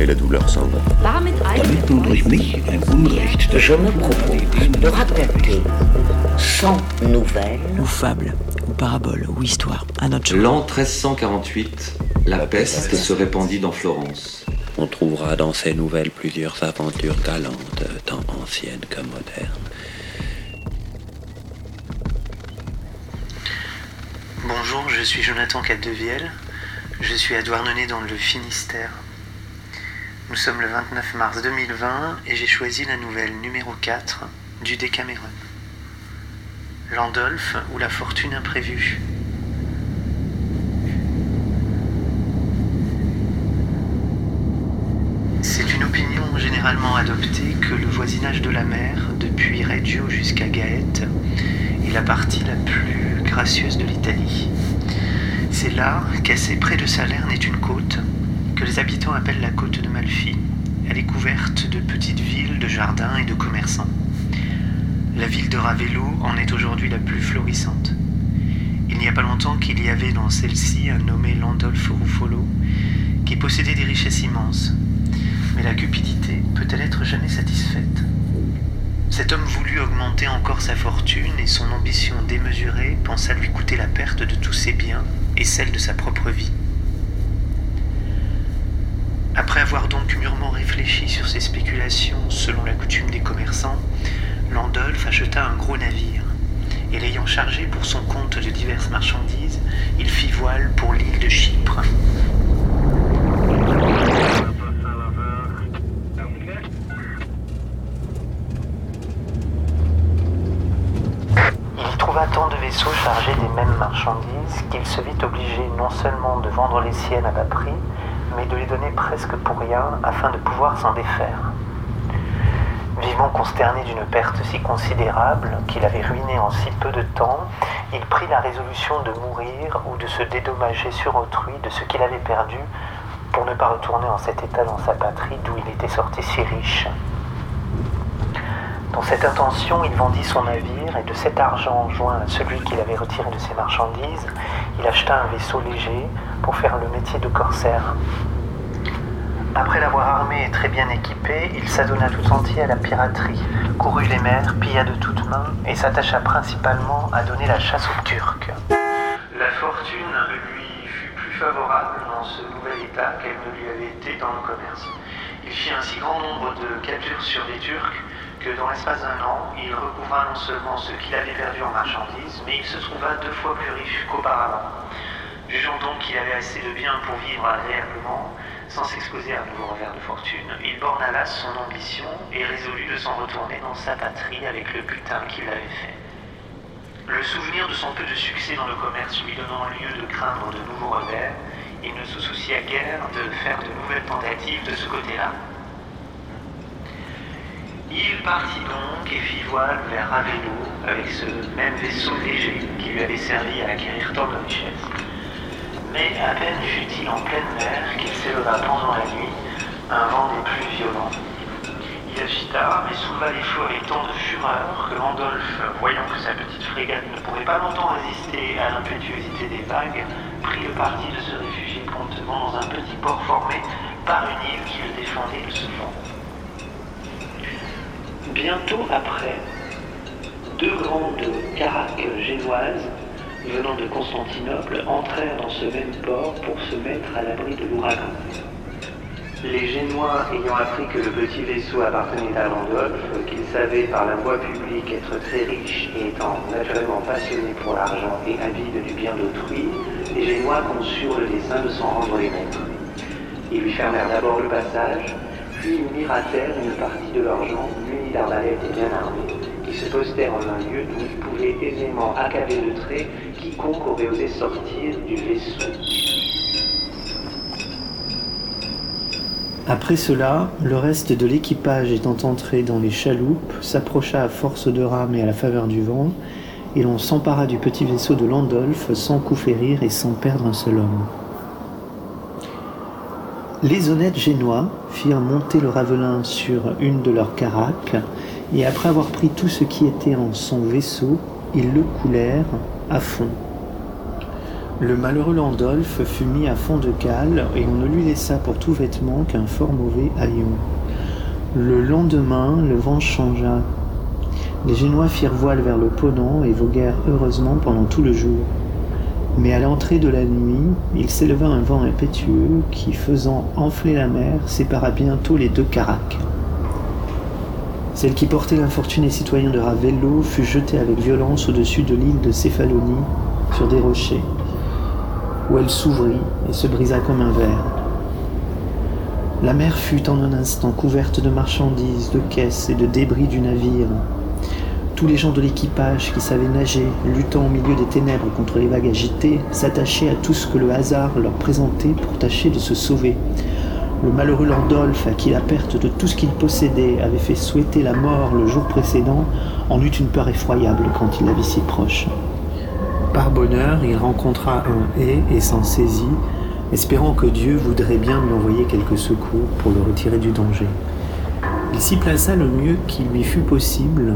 et la douleur s'en va. Damit durch mich ein Unrecht Je me propose de raconter sans nouvelles ou fable, ou parabole, ou histoire, à notre. L'an 1348, la peste se répandit dans Florence. On trouvera dans ces nouvelles plusieurs aventures galantes, tant anciennes que modernes. Bonjour, je suis Jonathan Capdevielle. Je suis à Douarnenez dans le Finistère. Nous sommes le 29 mars 2020 et j'ai choisi la nouvelle numéro 4 du Décameron. Landolphe ou la fortune imprévue. C'est une opinion généralement adoptée que le voisinage de la mer, depuis Reggio jusqu'à Gaète, est la partie la plus gracieuse de l'Italie. C'est là qu'assez près de Salerne est une côte que les habitants appellent la côte de Malfi. Elle est couverte de petites villes, de jardins et de commerçants. La ville de Ravello en est aujourd'hui la plus florissante. Il n'y a pas longtemps qu'il y avait dans celle-ci un nommé Landolphe Ruffolo qui possédait des richesses immenses. Mais la cupidité peut-elle être jamais satisfaite? Cet homme voulut augmenter encore sa fortune et son ambition démesurée pensa lui coûter la perte de tous ses biens et celle de sa propre vie. Après avoir donc mûrement réfléchi sur ses spéculations selon la coutume des commerçants, Landolphe acheta un gros navire, et l'ayant chargé pour son compte de diverses marchandises, il fit voile pour l'île de Chypre. Il trouva tant de vaisseaux chargés des mêmes marchandises qu'il se vit obligé non seulement de vendre les siennes à bas prix, mais de les donner presque pour rien afin de pouvoir s'en défaire. Vivement consterné d'une perte si considérable qu'il avait ruiné en si peu de temps, il prit la résolution de mourir ou de se dédommager sur autrui de ce qu'il avait perdu pour ne pas retourner en cet état dans sa patrie d'où il était sorti si riche. Dans cette intention, il vendit son navire et de cet argent joint à celui qu'il avait retiré de ses marchandises, il acheta un vaisseau léger pour faire le métier de corsaire. Après l'avoir armé et très bien équipé, il s'adonna tout entier à la piraterie, courut les mers, pilla de toutes mains et s'attacha principalement à donner la chasse aux Turcs. La fortune lui fut plus favorable dans ce nouvel état qu'elle ne lui avait été dans le commerce. Il fit un si grand nombre de captures sur les Turcs que dans l'espace d'un an, il recouvra non seulement ce qu'il avait perdu en marchandises, mais il se trouva deux fois plus riche qu'auparavant. Jugeant donc qu'il avait assez de biens pour vivre agréablement, sans s'exposer à un nouveau revers de fortune, il borna là son ambition et résolut de s'en retourner dans sa patrie avec le butin qu'il avait fait. Le souvenir de son peu de succès dans le commerce lui donnant lieu de craindre de nouveaux revers, il ne se soucia guère de faire de nouvelles tentatives de ce côté-là. Il partit donc et fit voile vers Ravello avec ce même vaisseau léger qui lui avait servi à acquérir tant de richesses. Mais à peine fut-il en pleine mer qu'il s'éleva pendant la nuit un vent des plus violents. Il agita et souleva les flots avec tant de fureur que Landolphe, voyant que sa petite frégate ne pourrait pas longtemps résister à l'impétuosité des vagues, prit le parti de se réfugier promptement dans un petit port formé par une île qui le défendait de ce vent. Bientôt après, deux grandes caraques génoises venant de Constantinople entrèrent dans ce même port pour se mettre à l'abri de l'ouragan. Les Génois ayant appris que le petit vaisseau appartenait à Landolphe, qu'ils savaient par la voie publique être très riche et étant naturellement passionnés pour l'argent et avides du bien d'autrui, les Génois conçurent le dessein de s'en rendre les maîtres. Ils lui fermèrent d'abord le passage, puis ils mirent à terre une partie de leurs d'arbalètes et bien armés, qui se postèrent en un lieu d'où ils pouvaient aisément accabler de traits quiconque aurait osé sortir du vaisseau. Après cela, le reste de l'équipage étant entré dans les chaloupes, s'approcha à force de rames et à la faveur du vent, et l'on s'empara du petit vaisseau de Landolph sans coup férir et sans perdre un seul homme. Les honnêtes génois firent monter le Ravelin sur une de leurs caracs, et après avoir pris tout ce qui était en son vaisseau, ils le coulèrent à fond. Le malheureux Landolph fut mis à fond de cale, et on ne lui laissa pour tout vêtement qu'un fort mauvais haillon. Le lendemain, le vent changea. Les Génois firent voile vers le Ponant et voguèrent heureusement pendant tout le jour. Mais à l'entrée de la nuit, il s'éleva un vent impétueux qui, faisant enfler la mer, sépara bientôt les deux caracs. Celle qui portait l'infortuné citoyen de Ravello fut jetée avec violence au-dessus de l'île de Céphalonie, sur des rochers, où elle s'ouvrit et se brisa comme un verre. La mer fut en un instant couverte de marchandises, de caisses et de débris du navire, tous les gens de l'équipage qui savaient nager, luttant au milieu des ténèbres contre les vagues agitées, s'attachaient à tout ce que le hasard leur présentait pour tâcher de se sauver. Le malheureux Landolphe, à qui la perte de tout ce qu'il possédait avait fait souhaiter la mort le jour précédent, en eut une peur effroyable quand il la vit si proche. Par bonheur, il rencontra un haie et s'en saisit, espérant que Dieu voudrait bien lui envoyer quelques secours pour le retirer du danger. Il s'y plaça le mieux qu'il lui fut possible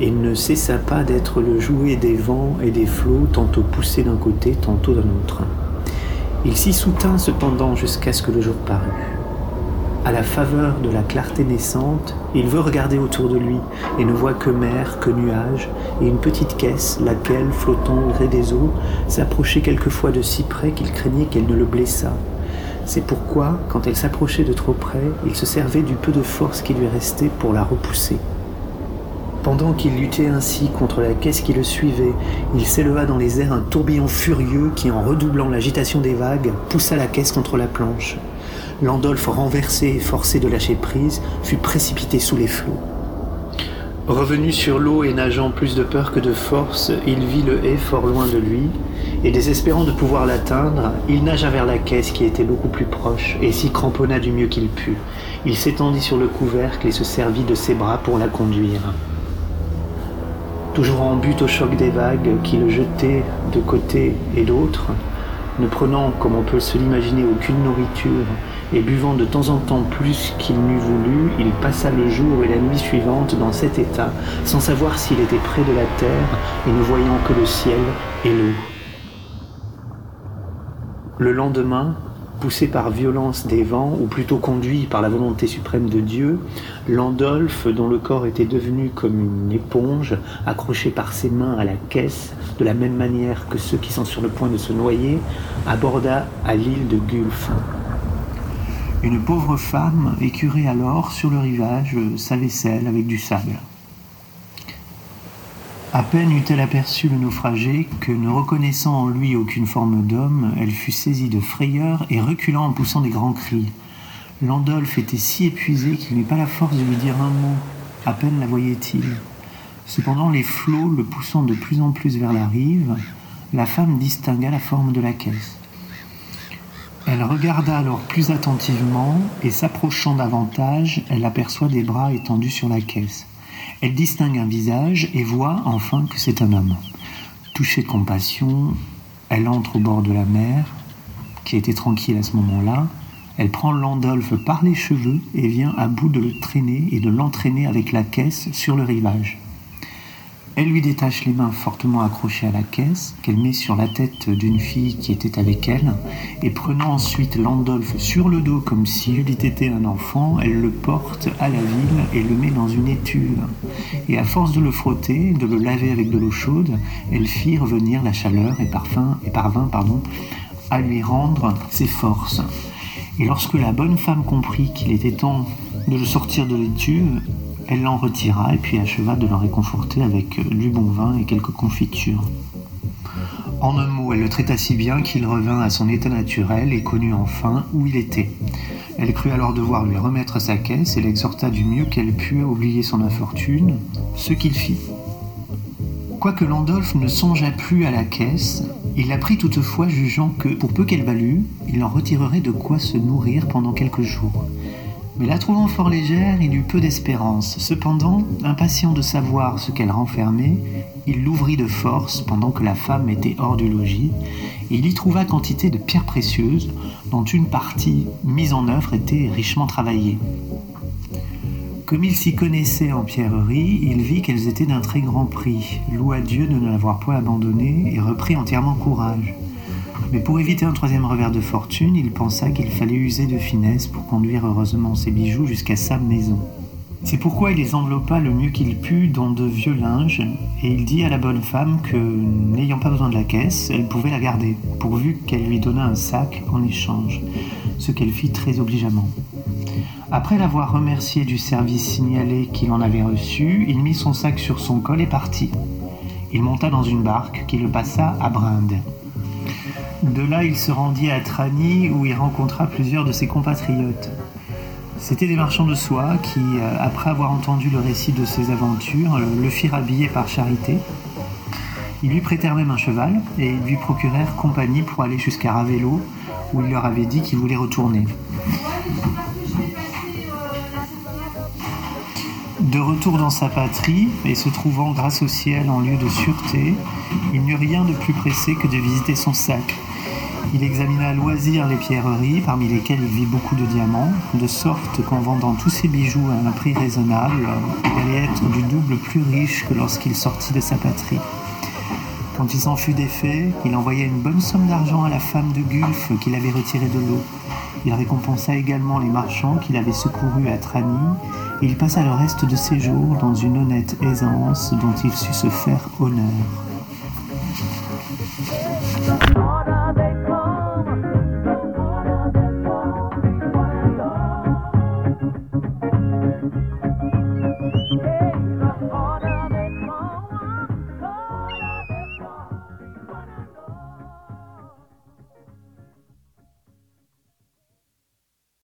et ne cessa pas d'être le jouet des vents et des flots, tantôt poussé d'un côté, tantôt d'un autre. Il s'y soutint cependant jusqu'à ce que le jour parut. À la faveur de la clarté naissante, il veut regarder autour de lui et ne voit que mer, que nuages, et une petite caisse, laquelle, flottant au gré des eaux, s'approchait quelquefois de si près qu'il craignait qu'elle ne le blessât. C'est pourquoi, quand elle s'approchait de trop près, il se servait du peu de force qui lui restait pour la repousser. Pendant qu'il luttait ainsi contre la caisse qui le suivait, il s'éleva dans les airs un tourbillon furieux qui, en redoublant l'agitation des vagues, poussa la caisse contre la planche. Landolphe, renversé et forcé de lâcher prise, fut précipité sous les flots. Revenu sur l'eau et nageant plus de peur que de force, il vit le haie fort loin de lui, et désespérant de pouvoir l'atteindre, il nagea vers la caisse qui était beaucoup plus proche, et s'y cramponna du mieux qu'il put. Il s'étendit sur le couvercle et se servit de ses bras pour la conduire. Toujours en but au choc des vagues qui le jetaient de côté et d'autre, ne prenant, comme on peut se l'imaginer, aucune nourriture, et buvant de temps en temps plus qu'il n'eût voulu, il passa le jour et la nuit suivante dans cet état, sans savoir s'il était près de la terre et ne voyant que le ciel et l'eau. Le lendemain, poussé par violence des vents, ou plutôt conduit par la volonté suprême de Dieu, Landolphe, dont le corps était devenu comme une éponge, accroché par ses mains à la caisse, de la même manière que ceux qui sont sur le point de se noyer, aborda à l'île de Gulf. Une pauvre femme écurait alors sur le rivage sa vaisselle avec du sable. À peine eut-elle aperçu le naufragé que, ne reconnaissant en lui aucune forme d'homme, elle fut saisie de frayeur et reculant en poussant des grands cris. Landolphe était si épuisé qu'il n'eut pas la force de lui dire un mot. À peine la voyait-il. Cependant, les flots le poussant de plus en plus vers la rive, la femme distingua la forme de la caisse. Elle regarda alors plus attentivement et s'approchant davantage, elle aperçoit des bras étendus sur la caisse. Elle distingue un visage et voit enfin que c'est un homme. Touchée de compassion, elle entre au bord de la mer, qui était tranquille à ce moment-là. Elle prend Landolphe par les cheveux et vient à bout de le traîner et de l'entraîner avec la caisse sur le rivage. Elle lui détache les mains fortement accrochées à la caisse, qu'elle met sur la tête d'une fille qui était avec elle, et prenant ensuite Landolphe sur le dos comme s'il eût été un enfant, elle le porte à la ville et le met dans une étuve. Et à force de le frotter, de le laver avec de l'eau chaude, elle fit revenir la chaleur et, et parvint pardon, à lui rendre ses forces. Et lorsque la bonne femme comprit qu'il était temps de le sortir de l'étuve, elle l'en retira et puis acheva de le réconforter avec euh, du bon vin et quelques confitures. En un mot, elle le traita si bien qu'il revint à son état naturel et connut enfin où il était. Elle crut alors devoir lui remettre sa caisse et l'exhorta du mieux qu'elle put à oublier son infortune, ce qu'il fit. Quoique Landolphe ne songeât plus à la caisse, il la prit toutefois jugeant que, pour peu qu'elle valût, il en retirerait de quoi se nourrir pendant quelques jours. Mais la trouvant fort légère, il eut peu d'espérance. Cependant, impatient de savoir ce qu'elle renfermait, il l'ouvrit de force pendant que la femme était hors du logis, et il y trouva quantité de pierres précieuses, dont une partie mise en œuvre était richement travaillée. Comme il s'y connaissait en pierrerie, il vit qu'elles étaient d'un très grand prix, loua Dieu de ne l'avoir point abandonné et reprit entièrement courage. Mais pour éviter un troisième revers de fortune, il pensa qu'il fallait user de finesse pour conduire heureusement ses bijoux jusqu'à sa maison. C'est pourquoi il les enveloppa le mieux qu'il put dans de vieux linges, et il dit à la bonne femme que, n'ayant pas besoin de la caisse, elle pouvait la garder, pourvu qu'elle lui donnât un sac en échange, ce qu'elle fit très obligeamment. Après l'avoir remercié du service signalé qu'il en avait reçu, il mit son sac sur son col et partit. Il monta dans une barque qui le passa à Brinde. De là, il se rendit à Trani où il rencontra plusieurs de ses compatriotes. C'étaient des marchands de soie qui, euh, après avoir entendu le récit de ses aventures, le firent habiller par charité. Ils lui prêtèrent même un cheval et lui procurèrent compagnie pour aller jusqu'à Ravello où il leur avait dit qu'il voulait retourner. De retour dans sa patrie et se trouvant grâce au ciel en lieu de sûreté, il n'eut rien de plus pressé que de visiter son sac. Il examina à loisir les pierreries, parmi lesquelles il vit beaucoup de diamants, de sorte qu'en vendant tous ses bijoux à un prix raisonnable, il allait être du double plus riche que lorsqu'il sortit de sa patrie. Quand il s'en fut défait, il envoya une bonne somme d'argent à la femme de Gulf qu'il avait retirée de l'eau. Il récompensa également les marchands qu'il avait secourus à Trani, et il passa le reste de ses jours dans une honnête aisance dont il sut se faire honneur. What are they call.